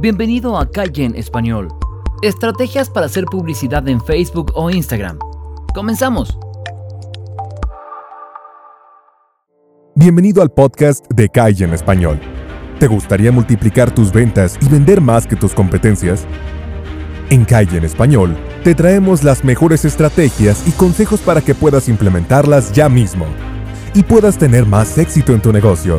Bienvenido a Calle en Español. Estrategias para hacer publicidad en Facebook o Instagram. Comenzamos. Bienvenido al podcast de Calle en Español. ¿Te gustaría multiplicar tus ventas y vender más que tus competencias? En Calle en Español te traemos las mejores estrategias y consejos para que puedas implementarlas ya mismo y puedas tener más éxito en tu negocio.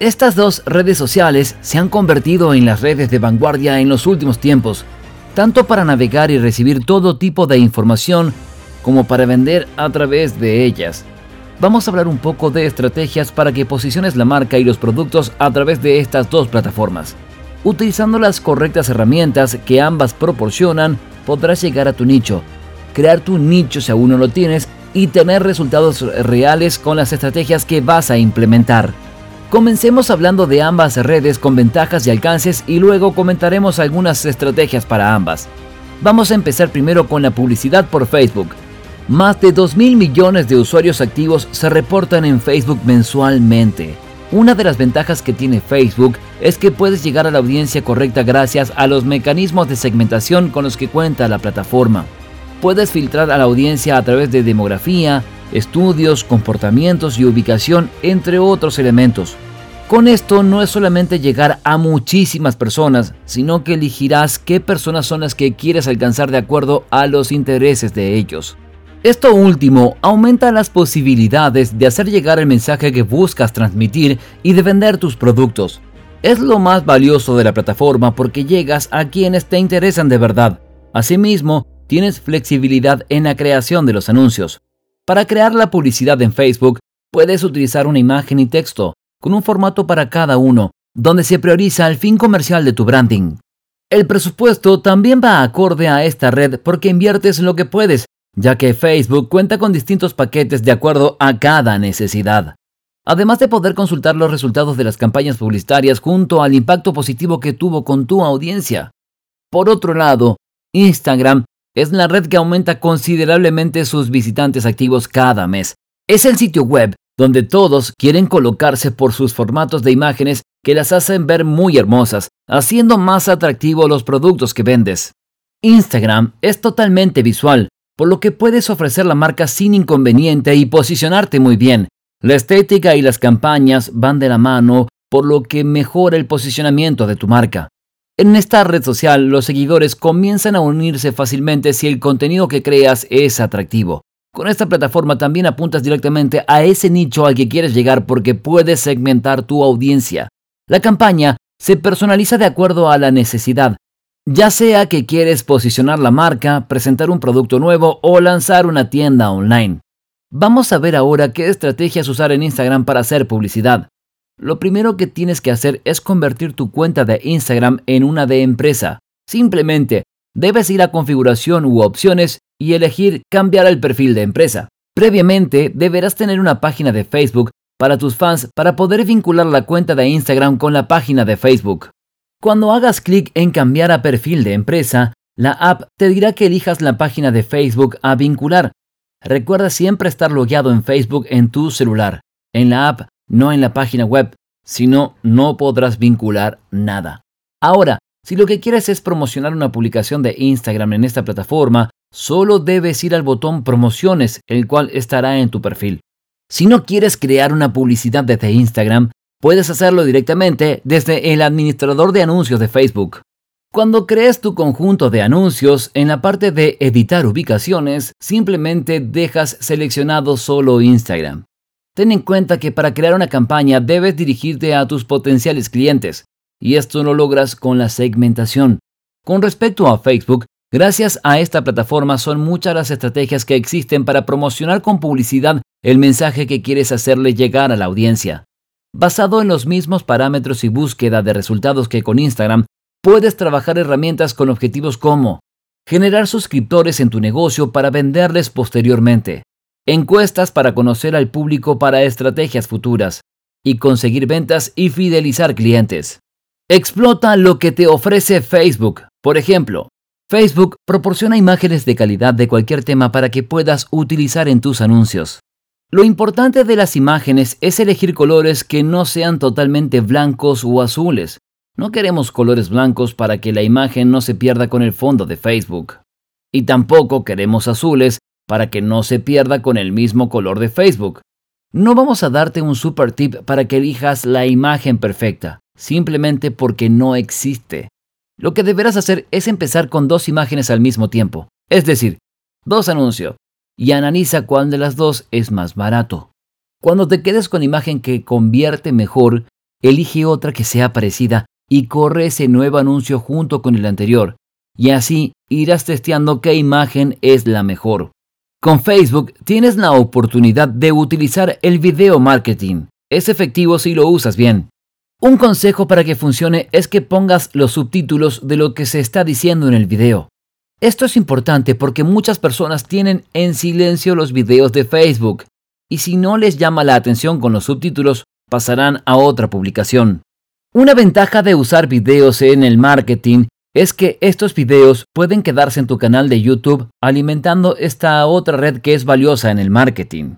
Estas dos redes sociales se han convertido en las redes de vanguardia en los últimos tiempos, tanto para navegar y recibir todo tipo de información como para vender a través de ellas. Vamos a hablar un poco de estrategias para que posiciones la marca y los productos a través de estas dos plataformas. Utilizando las correctas herramientas que ambas proporcionan, podrás llegar a tu nicho, crear tu nicho si aún no lo tienes y tener resultados reales con las estrategias que vas a implementar. Comencemos hablando de ambas redes con ventajas y alcances y luego comentaremos algunas estrategias para ambas. Vamos a empezar primero con la publicidad por Facebook. Más de 2 mil millones de usuarios activos se reportan en Facebook mensualmente. Una de las ventajas que tiene Facebook es que puedes llegar a la audiencia correcta gracias a los mecanismos de segmentación con los que cuenta la plataforma. Puedes filtrar a la audiencia a través de demografía, estudios, comportamientos y ubicación, entre otros elementos. Con esto no es solamente llegar a muchísimas personas, sino que elegirás qué personas son las que quieres alcanzar de acuerdo a los intereses de ellos. Esto último aumenta las posibilidades de hacer llegar el mensaje que buscas transmitir y de vender tus productos. Es lo más valioso de la plataforma porque llegas a quienes te interesan de verdad. Asimismo, tienes flexibilidad en la creación de los anuncios. Para crear la publicidad en Facebook, puedes utilizar una imagen y texto, con un formato para cada uno, donde se prioriza el fin comercial de tu branding. El presupuesto también va acorde a esta red porque inviertes lo que puedes, ya que Facebook cuenta con distintos paquetes de acuerdo a cada necesidad. Además de poder consultar los resultados de las campañas publicitarias junto al impacto positivo que tuvo con tu audiencia. Por otro lado, Instagram es la red que aumenta considerablemente sus visitantes activos cada mes. Es el sitio web donde todos quieren colocarse por sus formatos de imágenes que las hacen ver muy hermosas, haciendo más atractivos los productos que vendes. Instagram es totalmente visual, por lo que puedes ofrecer la marca sin inconveniente y posicionarte muy bien. La estética y las campañas van de la mano, por lo que mejora el posicionamiento de tu marca. En esta red social los seguidores comienzan a unirse fácilmente si el contenido que creas es atractivo. Con esta plataforma también apuntas directamente a ese nicho al que quieres llegar porque puedes segmentar tu audiencia. La campaña se personaliza de acuerdo a la necesidad, ya sea que quieres posicionar la marca, presentar un producto nuevo o lanzar una tienda online. Vamos a ver ahora qué estrategias usar en Instagram para hacer publicidad lo primero que tienes que hacer es convertir tu cuenta de Instagram en una de empresa. Simplemente debes ir a configuración u opciones y elegir cambiar el perfil de empresa. Previamente deberás tener una página de Facebook para tus fans para poder vincular la cuenta de Instagram con la página de Facebook. Cuando hagas clic en cambiar a perfil de empresa, la app te dirá que elijas la página de Facebook a vincular. Recuerda siempre estar logueado en Facebook en tu celular. En la app no en la página web, sino no podrás vincular nada. Ahora, si lo que quieres es promocionar una publicación de Instagram en esta plataforma, solo debes ir al botón promociones, el cual estará en tu perfil. Si no quieres crear una publicidad desde Instagram, puedes hacerlo directamente desde el administrador de anuncios de Facebook. Cuando crees tu conjunto de anuncios, en la parte de editar ubicaciones, simplemente dejas seleccionado solo Instagram. Ten en cuenta que para crear una campaña debes dirigirte a tus potenciales clientes, y esto lo logras con la segmentación. Con respecto a Facebook, gracias a esta plataforma son muchas las estrategias que existen para promocionar con publicidad el mensaje que quieres hacerle llegar a la audiencia. Basado en los mismos parámetros y búsqueda de resultados que con Instagram, puedes trabajar herramientas con objetivos como generar suscriptores en tu negocio para venderles posteriormente, encuestas para conocer al público para estrategias futuras y conseguir ventas y fidelizar clientes. Explota lo que te ofrece Facebook. Por ejemplo, Facebook proporciona imágenes de calidad de cualquier tema para que puedas utilizar en tus anuncios. Lo importante de las imágenes es elegir colores que no sean totalmente blancos o azules. No queremos colores blancos para que la imagen no se pierda con el fondo de Facebook. Y tampoco queremos azules para que no se pierda con el mismo color de Facebook. No vamos a darte un super tip para que elijas la imagen perfecta, simplemente porque no existe. Lo que deberás hacer es empezar con dos imágenes al mismo tiempo, es decir, dos anuncios, y analiza cuál de las dos es más barato. Cuando te quedes con imagen que convierte mejor, elige otra que sea parecida y corre ese nuevo anuncio junto con el anterior, y así irás testeando qué imagen es la mejor. Con Facebook tienes la oportunidad de utilizar el video marketing. Es efectivo si lo usas bien. Un consejo para que funcione es que pongas los subtítulos de lo que se está diciendo en el video. Esto es importante porque muchas personas tienen en silencio los videos de Facebook y si no les llama la atención con los subtítulos pasarán a otra publicación. Una ventaja de usar videos en el marketing es que estos videos pueden quedarse en tu canal de YouTube alimentando esta otra red que es valiosa en el marketing.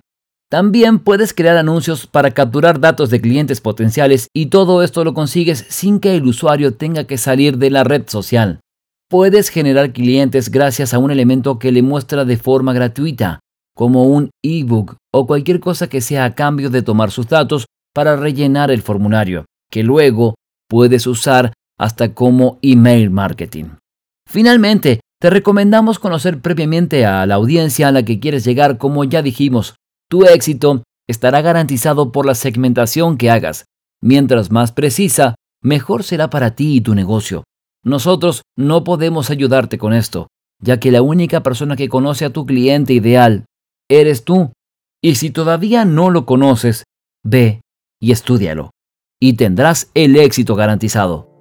También puedes crear anuncios para capturar datos de clientes potenciales y todo esto lo consigues sin que el usuario tenga que salir de la red social. Puedes generar clientes gracias a un elemento que le muestra de forma gratuita, como un ebook o cualquier cosa que sea a cambio de tomar sus datos para rellenar el formulario, que luego puedes usar hasta como email marketing. Finalmente, te recomendamos conocer previamente a la audiencia a la que quieres llegar, como ya dijimos, tu éxito estará garantizado por la segmentación que hagas. Mientras más precisa, mejor será para ti y tu negocio. Nosotros no podemos ayudarte con esto, ya que la única persona que conoce a tu cliente ideal eres tú. Y si todavía no lo conoces, ve y estudialo, y tendrás el éxito garantizado.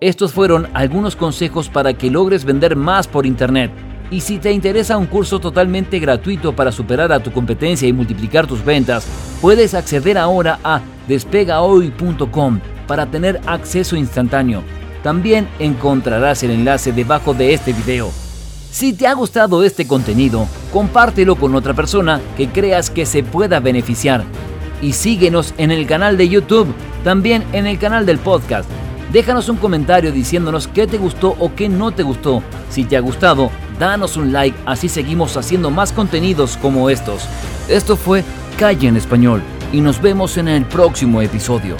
Estos fueron algunos consejos para que logres vender más por Internet. Y si te interesa un curso totalmente gratuito para superar a tu competencia y multiplicar tus ventas, puedes acceder ahora a despegahoy.com para tener acceso instantáneo también encontrarás el enlace debajo de este video. Si te ha gustado este contenido, compártelo con otra persona que creas que se pueda beneficiar. Y síguenos en el canal de YouTube, también en el canal del podcast. Déjanos un comentario diciéndonos qué te gustó o qué no te gustó. Si te ha gustado, danos un like, así seguimos haciendo más contenidos como estos. Esto fue Calle en Español y nos vemos en el próximo episodio.